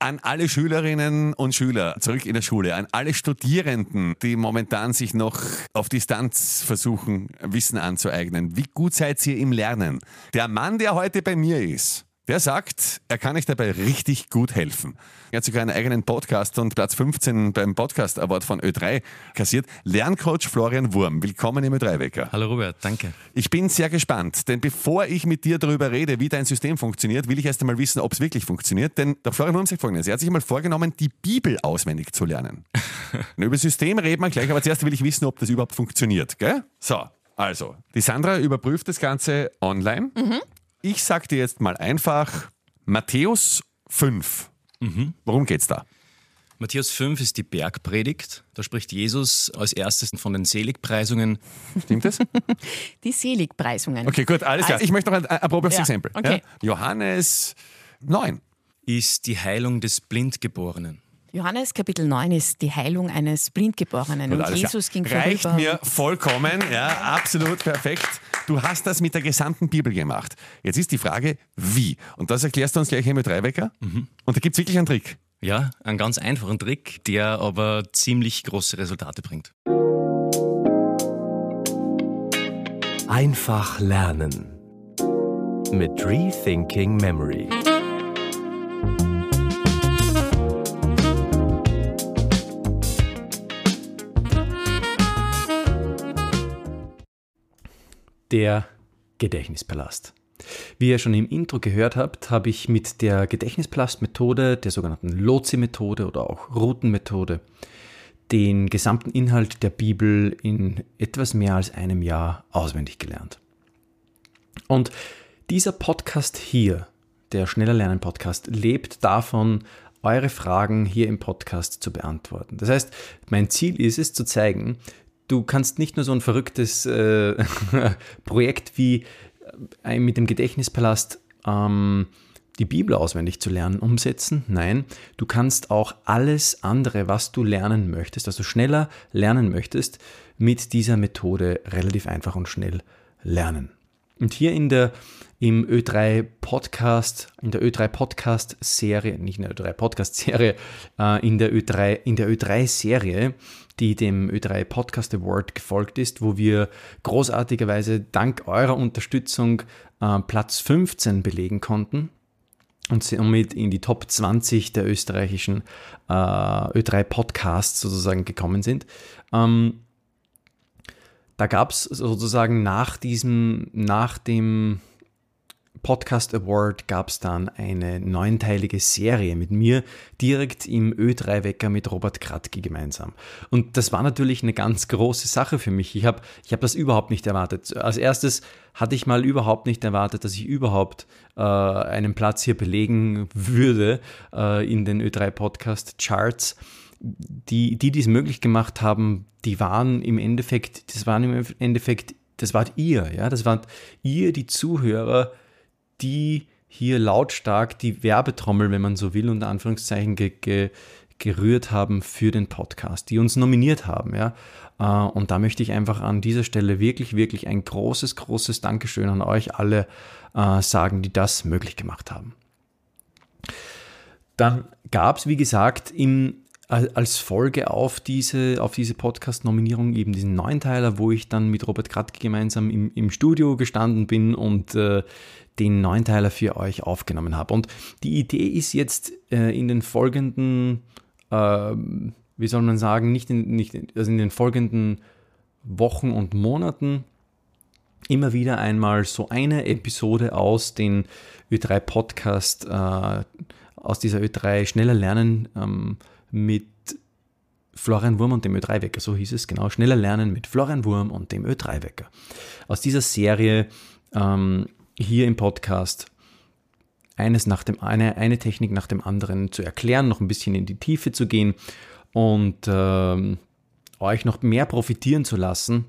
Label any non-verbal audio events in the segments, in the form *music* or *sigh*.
an alle Schülerinnen und Schüler zurück in der Schule, an alle Studierenden, die momentan sich noch auf Distanz versuchen, Wissen anzueignen. Wie gut seid ihr im Lernen? Der Mann, der heute bei mir ist, der sagt, er kann euch dabei richtig gut helfen. Er hat sogar einen eigenen Podcast und Platz 15 beim Podcast Award von Ö3 kassiert. Lerncoach Florian Wurm, willkommen im Ö3-Wecker. Hallo Robert, danke. Ich bin sehr gespannt, denn bevor ich mit dir darüber rede, wie dein System funktioniert, will ich erst einmal wissen, ob es wirklich funktioniert. Denn der Florian Wurm sagt folgendes, er hat sich mal vorgenommen, die Bibel auswendig zu lernen. *laughs* über System reden wir gleich, aber zuerst will ich wissen, ob das überhaupt funktioniert. Gell? So, also, die Sandra überprüft das Ganze online. Mhm. Ich sag dir jetzt mal einfach Matthäus 5. Mhm. Worum geht's da? Matthäus 5 ist die Bergpredigt. Da spricht Jesus als erstes von den Seligpreisungen. Stimmt das? *laughs* Die Seligpreisungen. Okay, gut, alles klar. Also, ich möchte noch ein, probables ja, Exempel. Okay. Ja? Johannes 9. Ist die Heilung des Blindgeborenen. Johannes Kapitel 9 ist die Heilung eines Blindgeborenen. Und, und Jesus ging Reicht vorüber. mir vollkommen, ja, absolut perfekt. Du hast das mit der gesamten Bibel gemacht. Jetzt ist die Frage, wie? Und das erklärst du uns gleich hier mit Dreiwecker. Mhm. Und da gibt es wirklich einen Trick. Ja, einen ganz einfachen Trick, der aber ziemlich große Resultate bringt. Einfach lernen mit Rethinking Memory. Der Gedächtnispalast. Wie ihr schon im Intro gehört habt, habe ich mit der Gedächtnispalast-Methode, der sogenannten Lotsi-Methode oder auch Routenmethode, den gesamten Inhalt der Bibel in etwas mehr als einem Jahr auswendig gelernt. Und dieser Podcast hier, der Schneller Lernen Podcast, lebt davon, eure Fragen hier im Podcast zu beantworten. Das heißt, mein Ziel ist es zu zeigen, du kannst nicht nur so ein verrücktes äh, *laughs* Projekt wie äh, mit dem Gedächtnispalast ähm, die Bibel auswendig zu lernen umsetzen. Nein, du kannst auch alles andere, was du lernen möchtest, also schneller lernen möchtest, mit dieser Methode relativ einfach und schnell lernen. Und hier in der im Ö3 Podcast, in der Ö3 Podcast Serie, nicht in der Ö3 Podcast Serie, äh, in der Ö3 in der Ö3 Serie die dem Ö3 Podcast Award gefolgt ist, wo wir großartigerweise dank eurer Unterstützung äh, Platz 15 belegen konnten und somit in die Top 20 der österreichischen äh, Ö3 Podcasts sozusagen gekommen sind. Ähm, da gab es sozusagen nach diesem, nach dem Podcast Award gab es dann eine neunteilige Serie mit mir direkt im Ö3-Wecker mit Robert Kratke gemeinsam. Und das war natürlich eine ganz große Sache für mich. Ich habe ich hab das überhaupt nicht erwartet. Als erstes hatte ich mal überhaupt nicht erwartet, dass ich überhaupt äh, einen Platz hier belegen würde äh, in den Ö3-Podcast-Charts. Die, die dies möglich gemacht haben, die waren im Endeffekt, das waren im Endeffekt, das wart ihr, ja, das wart ihr, die Zuhörer, die hier lautstark die Werbetrommel, wenn man so will, unter Anführungszeichen ge, ge, gerührt haben für den Podcast, die uns nominiert haben. Ja? Äh, und da möchte ich einfach an dieser Stelle wirklich, wirklich ein großes, großes Dankeschön an euch alle äh, sagen, die das möglich gemacht haben. Dann gab es, wie gesagt, im als Folge auf diese, auf diese Podcast-Nominierung eben diesen Neunteiler, wo ich dann mit Robert Kratke gemeinsam im, im Studio gestanden bin und äh, den Neunteiler für euch aufgenommen habe. Und die Idee ist jetzt äh, in den folgenden, äh, wie soll man sagen, nicht in, nicht, also in den folgenden Wochen und Monaten immer wieder einmal so eine Episode aus den Ö3 Podcast, äh, aus dieser Ö3 Schneller Lernen ähm, mit Florian Wurm und dem Ö3-Wecker, so hieß es genau, Schneller Lernen mit Florian Wurm und dem Ö3-Wecker. Aus dieser Serie ähm, hier im Podcast eines nach dem eine, eine Technik nach dem anderen zu erklären, noch ein bisschen in die Tiefe zu gehen und ähm, euch noch mehr profitieren zu lassen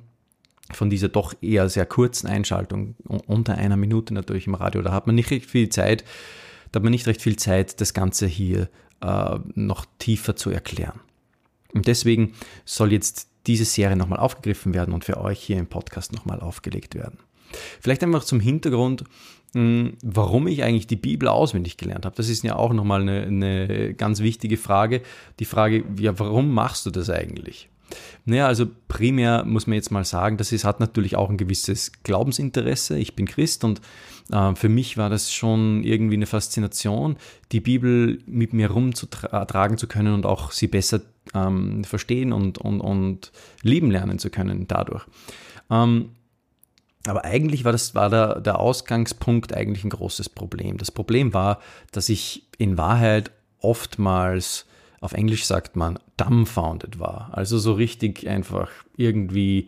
von dieser doch eher sehr kurzen Einschaltung, unter einer Minute natürlich im Radio. Da hat man nicht recht viel Zeit, da hat man nicht recht viel Zeit, das Ganze hier äh, noch tiefer zu erklären. Und deswegen soll jetzt diese Serie nochmal aufgegriffen werden und für euch hier im Podcast nochmal aufgelegt werden. Vielleicht einfach zum Hintergrund. hm, warum ich eigentlich die Bibel auswendig gelernt habe. Das ist ja auch nochmal eine, eine ganz wichtige Frage. Die Frage, ja, warum machst du das eigentlich? Naja, also primär muss man jetzt mal sagen, das ist, hat natürlich auch ein gewisses Glaubensinteresse. Ich bin Christ und äh, für mich war das schon irgendwie eine Faszination, die Bibel mit mir rumzutragen zu können und auch sie besser ähm, verstehen und, und, und lieben lernen zu können dadurch. Ähm, aber eigentlich war, das, war der, der Ausgangspunkt eigentlich ein großes Problem. Das Problem war, dass ich in Wahrheit oftmals, auf Englisch sagt man, dumbfounded war. Also so richtig einfach irgendwie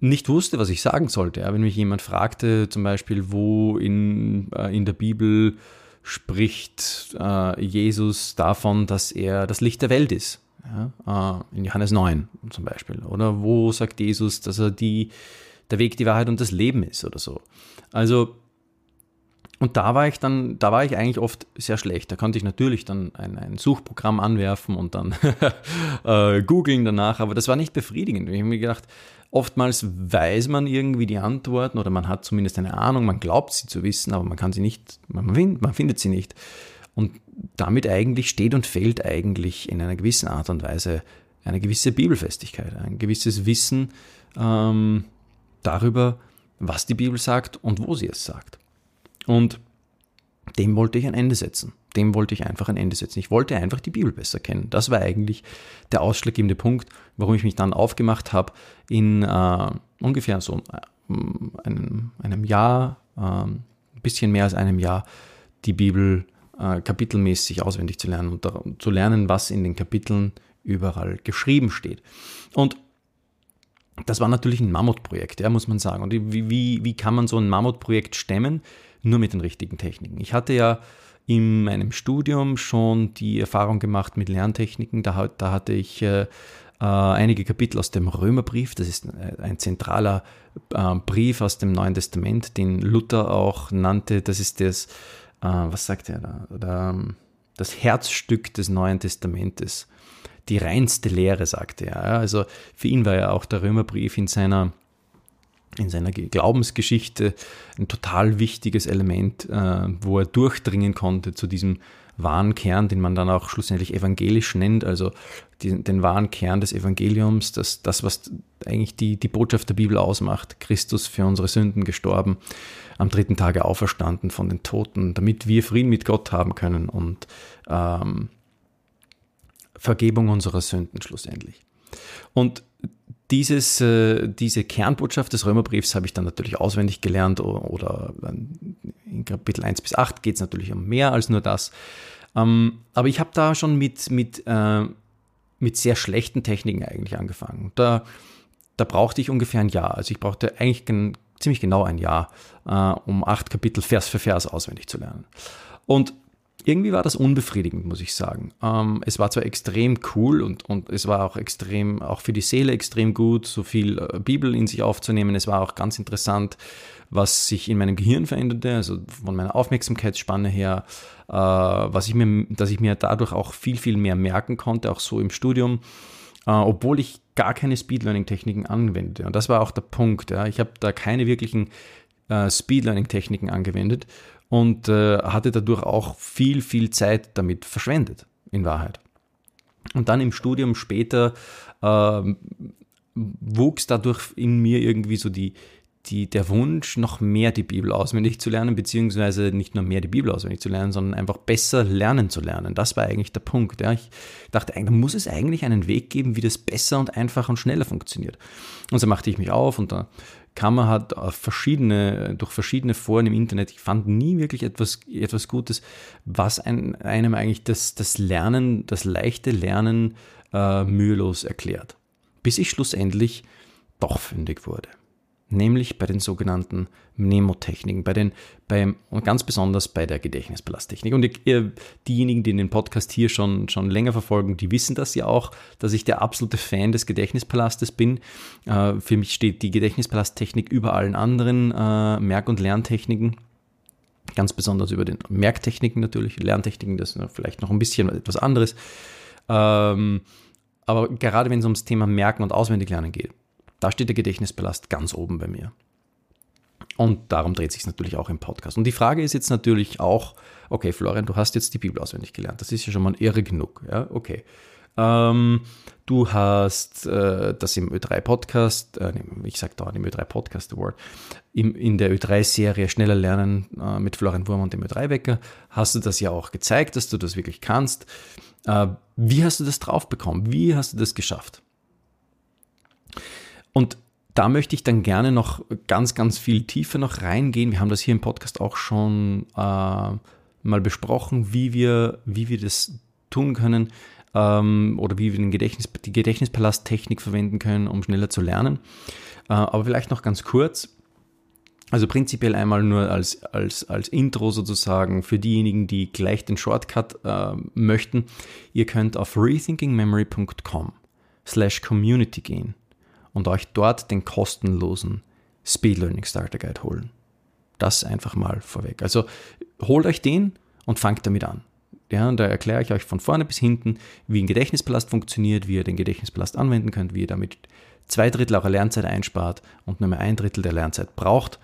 nicht wusste, was ich sagen sollte. Ja, wenn mich jemand fragte, zum Beispiel, wo in, äh, in der Bibel spricht äh, Jesus davon, dass er das Licht der Welt ist. Ja, äh, in Johannes 9 zum Beispiel. Oder wo sagt Jesus, dass er die, der Weg, die Wahrheit und das Leben ist oder so. Also, und da war ich dann, da war ich eigentlich oft sehr schlecht. Da konnte ich natürlich dann ein, ein Suchprogramm anwerfen und dann *laughs* äh, googeln danach, aber das war nicht befriedigend. Ich habe mir gedacht, oftmals weiß man irgendwie die Antworten oder man hat zumindest eine Ahnung, man glaubt sie zu wissen, aber man kann sie nicht, man, find, man findet sie nicht. Und damit eigentlich steht und fällt eigentlich in einer gewissen Art und Weise eine gewisse Bibelfestigkeit, ein gewisses Wissen ähm, darüber, was die Bibel sagt und wo sie es sagt. Und dem wollte ich ein Ende setzen. Dem wollte ich einfach ein Ende setzen. Ich wollte einfach die Bibel besser kennen. Das war eigentlich der ausschlaggebende Punkt, warum ich mich dann aufgemacht habe, in äh, ungefähr so äh, einem, einem Jahr, äh, ein bisschen mehr als einem Jahr, die Bibel äh, kapitelmäßig auswendig zu lernen und zu lernen, was in den Kapiteln überall geschrieben steht. Und das war natürlich ein Mammutprojekt, ja, muss man sagen. Und wie, wie, wie kann man so ein Mammutprojekt stemmen? Nur mit den richtigen Techniken. Ich hatte ja in meinem Studium schon die Erfahrung gemacht mit Lerntechniken. Da, da hatte ich äh, äh, einige Kapitel aus dem Römerbrief. Das ist äh, ein zentraler äh, Brief aus dem Neuen Testament, den Luther auch nannte. Das ist das äh, was sagt er da? Oder, ähm, das Herzstück des Neuen Testamentes. Die reinste Lehre, sagte er. Also für ihn war ja auch der Römerbrief in seiner, in seiner Glaubensgeschichte ein total wichtiges Element, äh, wo er durchdringen konnte zu diesem wahren Kern, den man dann auch schlussendlich evangelisch nennt, also die, den wahren Kern des Evangeliums, das, das was eigentlich die, die Botschaft der Bibel ausmacht, Christus für unsere Sünden gestorben, am dritten Tage auferstanden von den Toten, damit wir Frieden mit Gott haben können und ähm, Vergebung unserer Sünden schlussendlich. Und dieses, äh, diese Kernbotschaft des Römerbriefs habe ich dann natürlich auswendig gelernt oder, in Kapitel 1 bis 8 geht es natürlich um mehr als nur das. Ähm, aber ich habe da schon mit, mit, äh, mit sehr schlechten Techniken eigentlich angefangen. Da, da brauchte ich ungefähr ein Jahr. Also ich brauchte eigentlich ziemlich genau ein Jahr, äh, um acht Kapitel Vers für Vers auswendig zu lernen. Und irgendwie war das unbefriedigend, muss ich sagen. Ähm, es war zwar extrem cool und, und es war auch extrem, auch für die Seele extrem gut, so viel äh, Bibel in sich aufzunehmen. Es war auch ganz interessant, was sich in meinem Gehirn veränderte, also von meiner Aufmerksamkeitsspanne her, äh, was ich mir, dass ich mir dadurch auch viel, viel mehr merken konnte, auch so im Studium, äh, obwohl ich gar keine Speed-Learning-Techniken anwendete. Und das war auch der Punkt. Ja. Ich habe da keine wirklichen äh, Speed-Learning-Techniken angewendet und äh, hatte dadurch auch viel, viel Zeit damit verschwendet, in Wahrheit. Und dann im Studium später äh, wuchs dadurch in mir irgendwie so die, die, der Wunsch, noch mehr die Bibel auswendig zu lernen, beziehungsweise nicht nur mehr die Bibel auswendig zu lernen, sondern einfach besser lernen zu lernen. Das war eigentlich der Punkt. Ja. Ich dachte, da muss es eigentlich einen Weg geben, wie das besser und einfacher und schneller funktioniert. Und so machte ich mich auf und da kam man halt auf verschiedene, durch verschiedene Foren im Internet. Ich fand nie wirklich etwas, etwas Gutes, was ein, einem eigentlich das, das Lernen, das leichte Lernen äh, mühelos erklärt. Bis ich schlussendlich doch fündig wurde nämlich bei den sogenannten Mnemotechniken, bei den, bei, und ganz besonders bei der Gedächtnispalasttechnik. Und ihr, diejenigen, die den Podcast hier schon, schon länger verfolgen, die wissen das ja auch, dass ich der absolute Fan des Gedächtnispalastes bin. Äh, für mich steht die Gedächtnispalasttechnik über allen anderen äh, Merk- und Lerntechniken. Ganz besonders über den Merktechniken natürlich, Lerntechniken, das ist vielleicht noch ein bisschen etwas anderes. Ähm, aber gerade wenn es ums Thema Merken und Auswendiglernen geht, da steht der Gedächtnispalast ganz oben bei mir. Und darum dreht sich natürlich auch im Podcast. Und die Frage ist jetzt natürlich auch, okay, Florian, du hast jetzt die Bibel auswendig gelernt. Das ist ja schon mal irre genug. Ja, okay. Ähm, du hast äh, das im Ö3-Podcast, äh, ich sage da im Ö3-Podcast Award, in der Ö3-Serie Schneller Lernen äh, mit Florian Wurm und dem Ö3-Wecker, hast du das ja auch gezeigt, dass du das wirklich kannst. Äh, wie hast du das drauf bekommen? Wie hast du das geschafft? Und da möchte ich dann gerne noch ganz, ganz viel tiefer noch reingehen. Wir haben das hier im Podcast auch schon äh, mal besprochen, wie wir, wie wir das tun können ähm, oder wie wir den Gedächtnis, die Gedächtnispalast-Technik verwenden können, um schneller zu lernen. Äh, aber vielleicht noch ganz kurz. Also prinzipiell einmal nur als, als, als Intro sozusagen für diejenigen, die gleich den Shortcut äh, möchten. Ihr könnt auf rethinkingmemory.com slash community gehen und euch dort den kostenlosen Speed Learning Starter Guide holen. Das einfach mal vorweg. Also holt euch den und fangt damit an. Ja, und da erkläre ich euch von vorne bis hinten, wie ein Gedächtnispalast funktioniert, wie ihr den Gedächtnispalast anwenden könnt, wie ihr damit zwei Drittel eurer Lernzeit einspart und nur mehr ein Drittel der Lernzeit braucht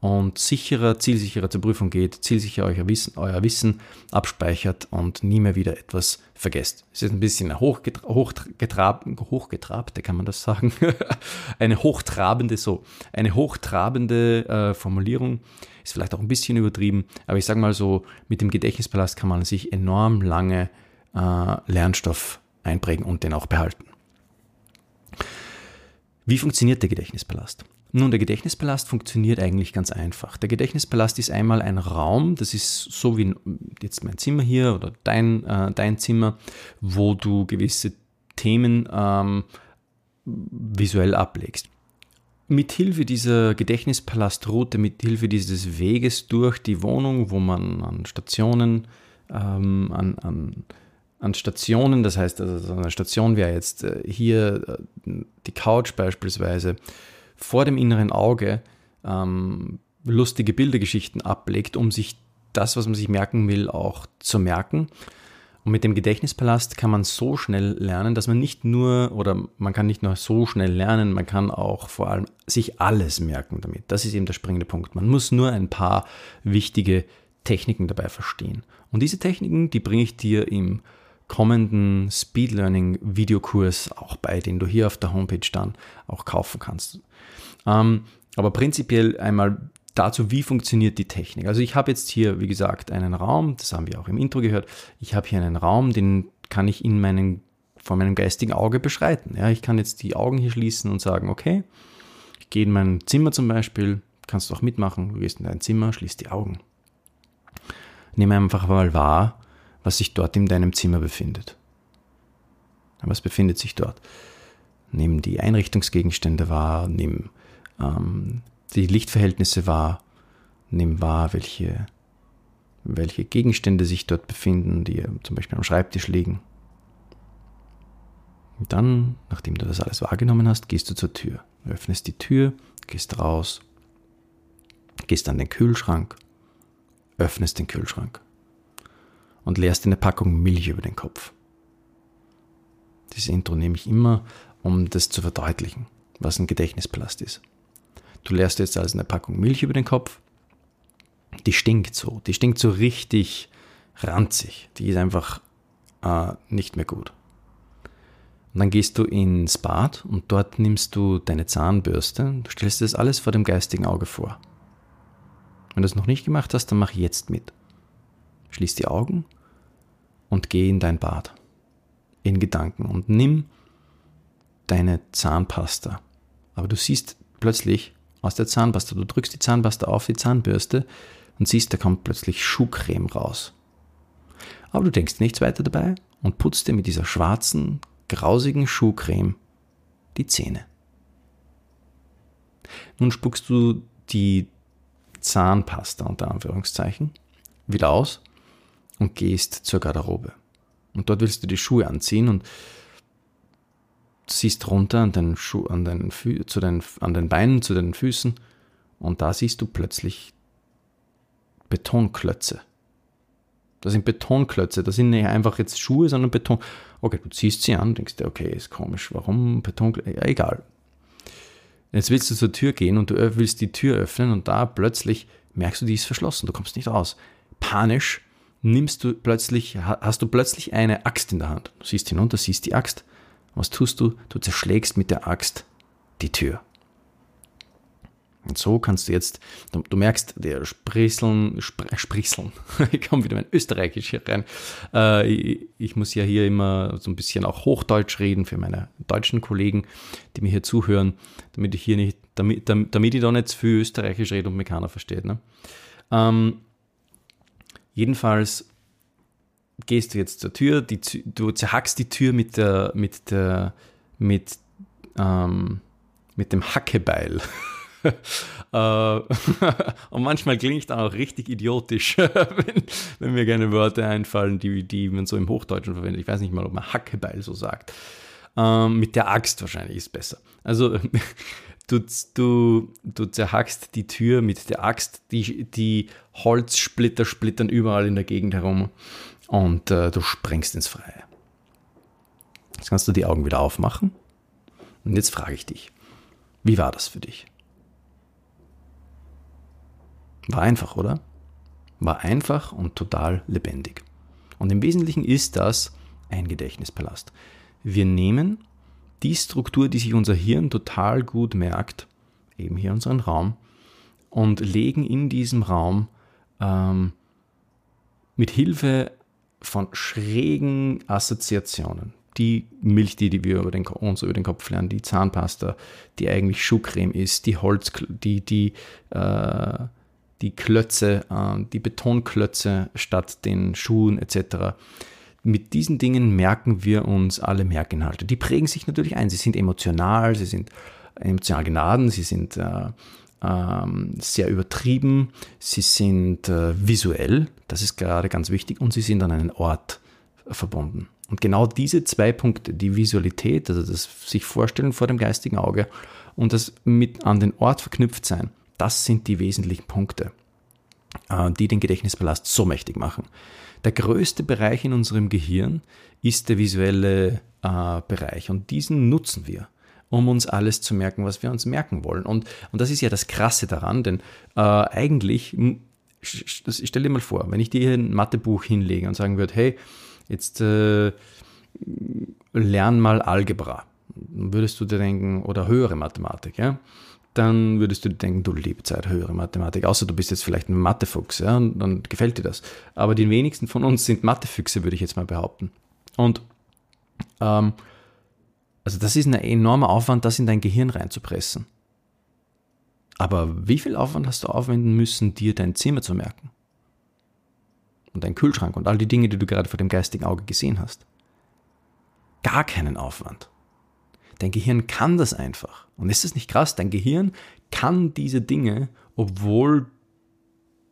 und sicherer, zielsicherer zur Prüfung geht, zielsicher euer Wissen, euer Wissen abspeichert und nie mehr wieder etwas vergesst. Es ist ein bisschen eine hochgetra hochgetrab hochgetrabte, kann man das sagen? *laughs* eine hochtrabende, so, eine hochtrabende äh, Formulierung. Ist vielleicht auch ein bisschen übertrieben, aber ich sage mal so, mit dem Gedächtnispalast kann man sich enorm lange äh, Lernstoff einprägen und den auch behalten. Wie funktioniert der Gedächtnispalast? Nun, der Gedächtnispalast funktioniert eigentlich ganz einfach. Der Gedächtnispalast ist einmal ein Raum, das ist so wie jetzt mein Zimmer hier oder dein, äh, dein Zimmer, wo du gewisse Themen ähm, visuell ablegst. Mithilfe dieser Gedächtnispalastruute, mithilfe dieses Weges durch die Wohnung, wo man an Stationen, ähm, an, an, an Stationen, das heißt, also eine Station wäre jetzt äh, hier äh, die Couch beispielsweise, vor dem inneren Auge ähm, lustige Bildergeschichten ablegt, um sich das, was man sich merken will, auch zu merken. Und mit dem Gedächtnispalast kann man so schnell lernen, dass man nicht nur, oder man kann nicht nur so schnell lernen, man kann auch vor allem sich alles merken damit. Das ist eben der springende Punkt. Man muss nur ein paar wichtige Techniken dabei verstehen. Und diese Techniken, die bringe ich dir im kommenden Speed Learning Videokurs auch bei, den du hier auf der Homepage dann auch kaufen kannst. Ähm, aber prinzipiell einmal dazu, wie funktioniert die Technik. Also ich habe jetzt hier, wie gesagt, einen Raum, das haben wir auch im Intro gehört, ich habe hier einen Raum, den kann ich in meinen, vor meinem geistigen Auge beschreiten. Ja, ich kann jetzt die Augen hier schließen und sagen, okay, ich gehe in mein Zimmer zum Beispiel, kannst du auch mitmachen, du gehst in dein Zimmer, schließt die Augen. Nimm einfach mal wahr, was sich dort in deinem Zimmer befindet. Was befindet sich dort? Nimm die Einrichtungsgegenstände wahr, nimm ähm, die Lichtverhältnisse wahr, nimm wahr, welche, welche Gegenstände sich dort befinden, die zum Beispiel am Schreibtisch liegen. Und dann, nachdem du das alles wahrgenommen hast, gehst du zur Tür. Öffnest die Tür, gehst raus, gehst an den Kühlschrank, öffnest den Kühlschrank und leerst eine Packung Milch über den Kopf. Dieses Intro nehme ich immer, um das zu verdeutlichen, was ein Gedächtnispalast ist. Du leerst jetzt also eine Packung Milch über den Kopf. Die stinkt so. Die stinkt so richtig ranzig. Die ist einfach äh, nicht mehr gut. Und dann gehst du ins Bad und dort nimmst du deine Zahnbürste. Du stellst das alles vor dem geistigen Auge vor. Wenn du es noch nicht gemacht hast, dann mach jetzt mit. Schließ die Augen und geh in dein Bad. In Gedanken und nimm deine Zahnpasta. Aber du siehst plötzlich, aus der Zahnpasta. Du drückst die Zahnpasta auf die Zahnbürste und siehst, da kommt plötzlich Schuhcreme raus. Aber du denkst nichts weiter dabei und putzt dir mit dieser schwarzen, grausigen Schuhcreme die Zähne. Nun spuckst du die Zahnpasta unter Anführungszeichen wieder aus und gehst zur Garderobe. Und dort willst du die Schuhe anziehen und siehst runter an den, Schuh, an, den Fü zu den, an den Beinen, zu den Füßen und da siehst du plötzlich Betonklötze. Das sind Betonklötze, das sind nicht einfach jetzt Schuhe, sondern Beton. Okay, du ziehst sie an, denkst dir, okay, ist komisch, warum Betonklötze? Ja, egal. Jetzt willst du zur Tür gehen und du willst die Tür öffnen und da plötzlich merkst du, die ist verschlossen, du kommst nicht raus. Panisch nimmst du plötzlich, hast du plötzlich eine Axt in der Hand. Du siehst hinunter, siehst die Axt. Was tust du? Du zerschlägst mit der Axt die Tür. Und so kannst du jetzt, du, merkst, der Sprisseln, Spr Sprisseln, *laughs* ich komme wieder mein Österreichisch hier rein. Äh, ich, muss ja hier immer so ein bisschen auch Hochdeutsch reden für meine deutschen Kollegen, die mir hier zuhören, damit ich hier nicht, damit, damit ich da nicht zu viel Österreichisch rede und mich keiner versteht. Ne? Ähm, jedenfalls gehst du jetzt zur Tür, die, du zerhackst die Tür mit der, mit der, mit, ähm, mit dem Hackebeil. *laughs* Äh, *laughs* und manchmal klingt auch richtig idiotisch, *laughs* wenn, wenn, mir gerne Wörter einfallen, die, die man so im Hochdeutschen verwendet. Ich weiß nicht mal, ob man Hackebeil so sagt. Ähm, mit der Axt wahrscheinlich ist besser. Also du, du, du zerhackst die Tür mit der Axt, die, die Holzsplitter splittern überall in der Gegend herum und äh, du sprengst ins Freie. Jetzt kannst du die Augen wieder aufmachen. Und jetzt frage ich dich, wie war das für dich? War einfach, oder? War einfach und total lebendig. Und im Wesentlichen ist das ein Gedächtnispalast. Wir nehmen die Struktur, die sich unser Hirn total gut merkt, eben hier unseren Raum, und legen in diesem Raum ähm, mit Hilfe von schrägen Assoziationen, die Milch, die, die wir über den, uns über den Kopf lernen, die Zahnpasta, die eigentlich Schuhcreme ist, die Holz, die, die, äh, die Klötze, äh, die Betonklötze statt den Schuhen etc. Mit diesen Dingen merken wir uns alle Merkinhalte. Die prägen sich natürlich ein. Sie sind emotional, sie sind emotional geladen, sie sind äh, ähm, sehr übertrieben, sie sind äh, visuell, das ist gerade ganz wichtig, und sie sind an einen Ort verbunden. Und genau diese zwei Punkte, die Visualität, also das sich vorstellen vor dem geistigen Auge und das mit an den Ort verknüpft sein, das sind die wesentlichen Punkte, die den Gedächtnispalast so mächtig machen. Der größte Bereich in unserem Gehirn ist der visuelle äh, Bereich und diesen nutzen wir um uns alles zu merken, was wir uns merken wollen. Und, und das ist ja das Krasse daran, denn äh, eigentlich, stell dir mal vor, wenn ich dir ein Mathebuch hinlege und sagen würde, hey, jetzt äh, lern mal Algebra, würdest du dir denken, oder höhere Mathematik, ja, dann würdest du denken, du liebe Zeit, höhere Mathematik, außer du bist jetzt vielleicht ein Mathefuchs, ja, und dann gefällt dir das. Aber die wenigsten von uns sind Mathefüchse, würde ich jetzt mal behaupten. Und ähm, also das ist ein enormer Aufwand, das in dein Gehirn reinzupressen. Aber wie viel Aufwand hast du aufwenden müssen, dir dein Zimmer zu merken? Und dein Kühlschrank und all die Dinge, die du gerade vor dem geistigen Auge gesehen hast? Gar keinen Aufwand. Dein Gehirn kann das einfach. Und ist das nicht krass? Dein Gehirn kann diese Dinge, obwohl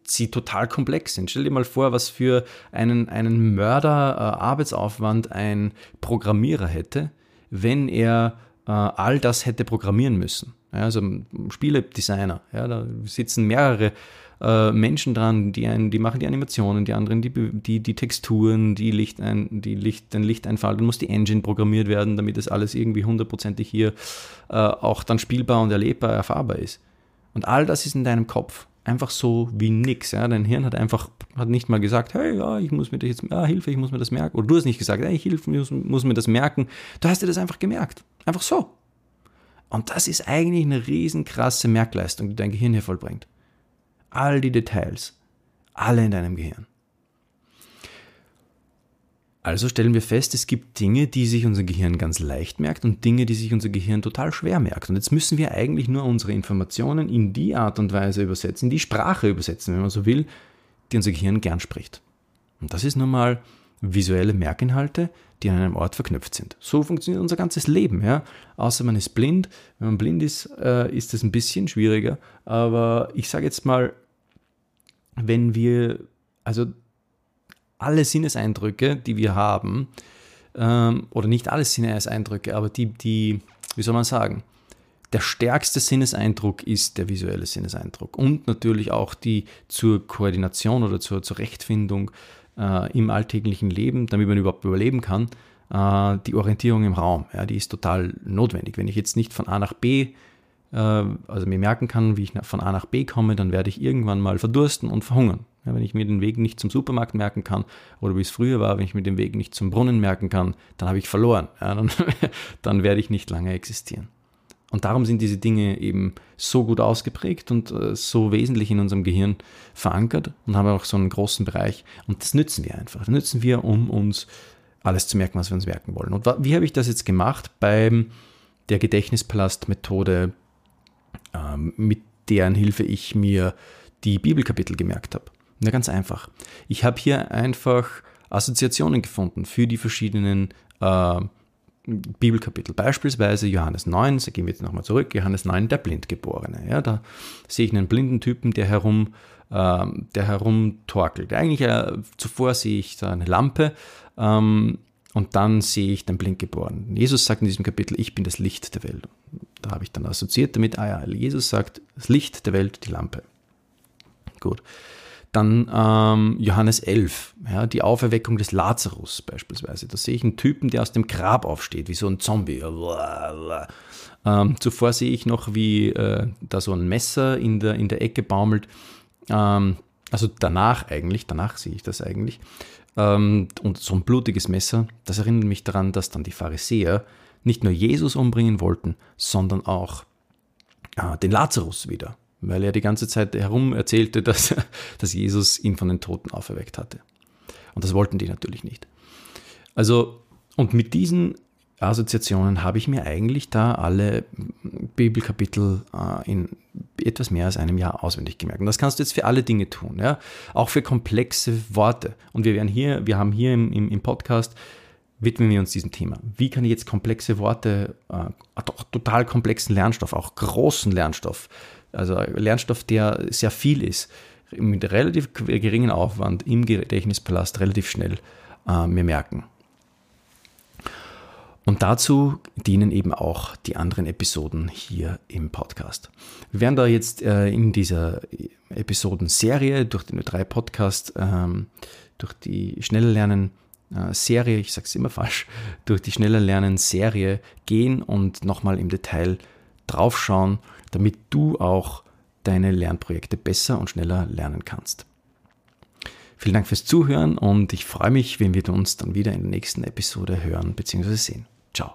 sie total komplex sind. Stell dir mal vor, was für einen, einen Mörder äh, ein Programmierer hätte, wenn er äh, all das hätte programmieren müssen. Ja, also Spieledesigner, ja, da sitzen mehrere äh, Menschen dran, die, ein, die machen die Animationen, die anderen die, die, die Texturen, die Licht ein, die Licht, den Lichteinfall, dann muss die Engine programmiert werden, damit das alles irgendwie hundertprozentig hier äh, auch dann spielbar und erlebbar, erfahrbar ist. Und all das ist in deinem Kopf. Einfach so wie nix. Ja? Dein Hirn hat einfach hat nicht mal gesagt, hey, ja, ich muss mir das jetzt, ja, Hilfe, ich muss mir das merken. Oder du hast nicht gesagt, hey, ich muss, muss mir das merken. Du hast dir das einfach gemerkt. Einfach so. Und das ist eigentlich eine riesen krasse Merkleistung, die dein Gehirn hier vollbringt all die Details, alle in deinem Gehirn. Also stellen wir fest, es gibt Dinge, die sich unser Gehirn ganz leicht merkt und Dinge, die sich unser Gehirn total schwer merkt. Und jetzt müssen wir eigentlich nur unsere Informationen in die Art und Weise übersetzen, die Sprache übersetzen, wenn man so will, die unser Gehirn gern spricht. Und das ist nun mal visuelle Merkinhalte, die an einem Ort verknüpft sind. So funktioniert unser ganzes Leben. Ja? Außer man ist blind. Wenn man blind ist, äh, ist es ein bisschen schwieriger. Aber ich sage jetzt mal, wenn wir, also alle Sinneseindrücke, die wir haben, ähm, oder nicht alle Sinneseindrücke, aber die, die, wie soll man sagen, der stärkste Sinneseindruck ist der visuelle Sinneseindruck und natürlich auch die zur Koordination oder zur Zurechtfindung äh, im alltäglichen Leben, damit man überhaupt überleben kann, äh, die Orientierung im Raum. Ja, die ist total notwendig. Wenn ich jetzt nicht von A nach B also mir merken kann, wie ich von A nach B komme, dann werde ich irgendwann mal verdursten und verhungern. Ja, wenn ich mir den Weg nicht zum Supermarkt merken kann oder wie es früher war, wenn ich mir den Weg nicht zum Brunnen merken kann, dann habe ich verloren. Ja, dann, *laughs* dann werde ich nicht lange existieren. Und darum sind diese Dinge eben so gut ausgeprägt und äh, so wesentlich in unserem Gehirn verankert und haben auch so einen großen Bereich. Und das nützen wir einfach. Das nützen wir, um uns alles zu merken, was wir uns merken wollen. Und wie habe ich das jetzt gemacht? Bei der Gedächtnispalast-Methode, mit deren Hilfe ich mir die Bibelkapitel gemerkt habe. Na, ganz einfach. Ich habe hier einfach Assoziationen gefunden für die verschiedenen äh, Bibelkapitel. Beispielsweise Johannes 9, da gehen wir jetzt nochmal zurück, Johannes 9, der Blindgeborene. Ja, da sehe ich einen blinden Typen, der herum, äh, der herumtorkelt. Eigentlich äh, zuvor sehe ich da eine Lampe ähm, und dann sehe ich den Blindgeborenen. Jesus sagt in diesem Kapitel, ich bin das Licht der Welt. Da habe ich dann assoziiert damit, ah ja, Jesus sagt, das Licht der Welt, die Lampe. Gut. Dann ähm, Johannes 11, ja, die Auferweckung des Lazarus beispielsweise. Da sehe ich einen Typen, der aus dem Grab aufsteht, wie so ein Zombie. Ähm, zuvor sehe ich noch, wie äh, da so ein Messer in der, in der Ecke baumelt. Ähm, also danach eigentlich, danach sehe ich das eigentlich. Ähm, und so ein blutiges Messer, das erinnert mich daran, dass dann die Pharisäer nicht nur Jesus umbringen wollten, sondern auch äh, den Lazarus wieder weil er die ganze Zeit herum erzählte, *laughs* dass, dass Jesus ihn von den Toten auferweckt hatte. Und das wollten die natürlich nicht. Also, und mit diesen Assoziationen habe ich mir eigentlich da alle Bibelkapitel äh, in etwas mehr als einem Jahr auswendig gemerkt. Und das kannst du jetzt für alle Dinge tun, ja? auch für komplexe Worte. Und wir werden hier, wir haben hier im, im, im Podcast widmen wir uns diesem Thema. Wie kann ich jetzt komplexe Worte, äh, total komplexen Lernstoff, auch großen Lernstoff, also Lernstoff, der sehr viel ist, mit relativ geringem Aufwand im Gedächtnispalast relativ schnell äh, mir merken. Und dazu dienen eben auch die anderen Episoden hier im Podcast. Wir werden da jetzt äh, in dieser Episodenserie durch den drei Podcast, ähm, durch die Schneller Lernen Serie, ich sage es immer falsch, durch die Schneller Lernen Serie gehen und nochmal im Detail draufschauen, damit du auch deine Lernprojekte besser und schneller lernen kannst. Vielen Dank fürs Zuhören und ich freue mich, wenn wir uns dann wieder in der nächsten Episode hören bzw. sehen. Ciao.